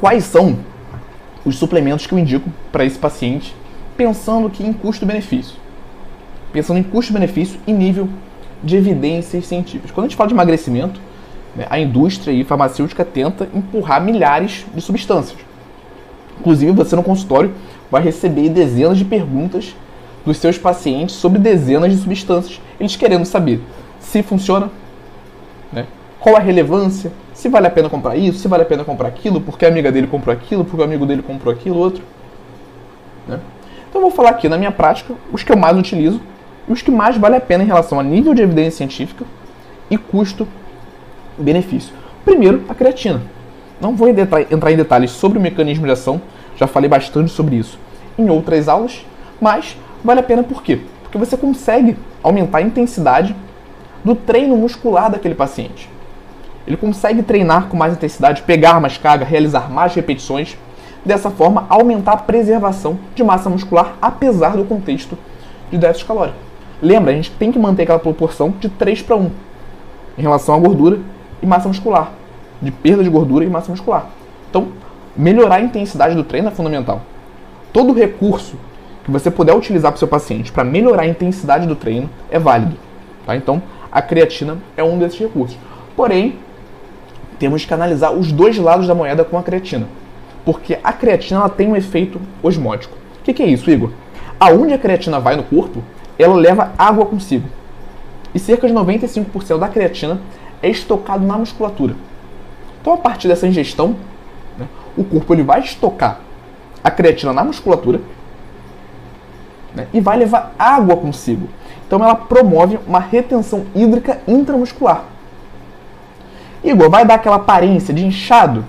Quais são os suplementos que eu indico para esse paciente, pensando em custo-benefício? Pensando em custo-benefício e nível de evidências científicas. Quando a gente fala de emagrecimento, né, a indústria e farmacêutica tenta empurrar milhares de substâncias. Inclusive, você no consultório vai receber dezenas de perguntas dos seus pacientes sobre dezenas de substâncias, eles querendo saber se funciona, né, qual a relevância, se vale a pena comprar isso, se vale a pena comprar aquilo, porque a amiga dele comprou aquilo, porque o amigo dele comprou aquilo, outro. Né? Então eu vou falar aqui na minha prática os que eu mais utilizo e os que mais vale a pena em relação a nível de evidência científica e custo-benefício. Primeiro, a creatina. Não vou entrar em detalhes sobre o mecanismo de ação, já falei bastante sobre isso em outras aulas, mas vale a pena por quê? Porque você consegue aumentar a intensidade do treino muscular daquele paciente. Ele consegue treinar com mais intensidade, pegar mais carga, realizar mais repetições, dessa forma aumentar a preservação de massa muscular apesar do contexto de déficit calórico. Lembra, a gente tem que manter aquela proporção de 3 para 1 em relação à gordura e massa muscular, de perda de gordura e massa muscular. Então, melhorar a intensidade do treino é fundamental. Todo recurso que você puder utilizar para o seu paciente para melhorar a intensidade do treino é válido. Tá? Então, a creatina é um desses recursos. Porém, temos que analisar os dois lados da moeda com a creatina. Porque a creatina ela tem um efeito osmótico. O que, que é isso, Igor? Aonde a creatina vai no corpo, ela leva água consigo. E cerca de 95% da creatina é estocado na musculatura. Então, a partir dessa ingestão, né, o corpo ele vai estocar a creatina na musculatura né, e vai levar água consigo. Então, ela promove uma retenção hídrica intramuscular. Igor, vai dar aquela aparência de inchado?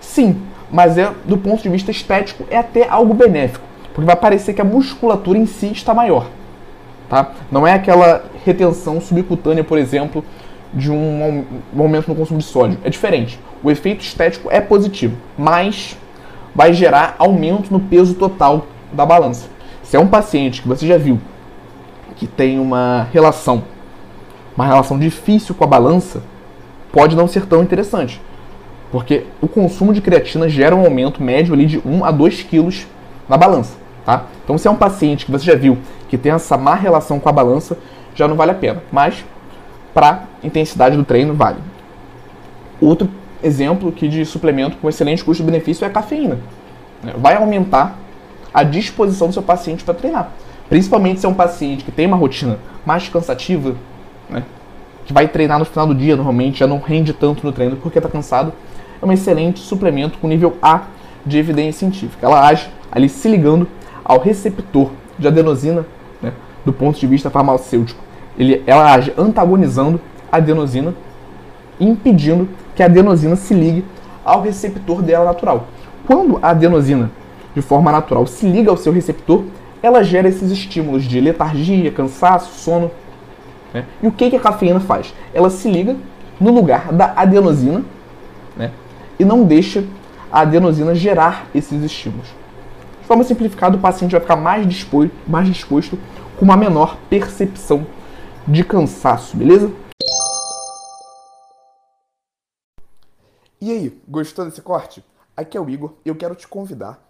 Sim, mas é do ponto de vista estético é até algo benéfico, porque vai parecer que a musculatura em si está maior. Tá? Não é aquela retenção subcutânea, por exemplo, de um aumento no consumo de sódio. É diferente. O efeito estético é positivo, mas vai gerar aumento no peso total da balança. Se é um paciente que você já viu que tem uma relação uma relação difícil com a balança, pode não ser tão interessante. Porque o consumo de creatina gera um aumento médio ali de 1 a 2 quilos na balança. Tá? Então, se é um paciente que você já viu que tem essa má relação com a balança, já não vale a pena. Mas, para intensidade do treino, vale. Outro exemplo aqui de suplemento com excelente custo-benefício é a cafeína. Vai aumentar a disposição do seu paciente para treinar. Principalmente se é um paciente que tem uma rotina mais cansativa, né? Que vai treinar no final do dia, normalmente já não rende tanto no treino porque está cansado. É um excelente suplemento com nível A de evidência científica. Ela age ali se ligando ao receptor de adenosina, né? do ponto de vista farmacêutico. Ele, ela age antagonizando a adenosina, impedindo que a adenosina se ligue ao receptor dela natural. Quando a adenosina, de forma natural, se liga ao seu receptor, ela gera esses estímulos de letargia, cansaço, sono, né? E o que, que a cafeína faz? Ela se liga no lugar da adenosina né? e não deixa a adenosina gerar esses estímulos. De forma simplificada, o paciente vai ficar mais disposto, mais disposto com uma menor percepção de cansaço, beleza? E aí, gostou desse corte? Aqui é o Igor e eu quero te convidar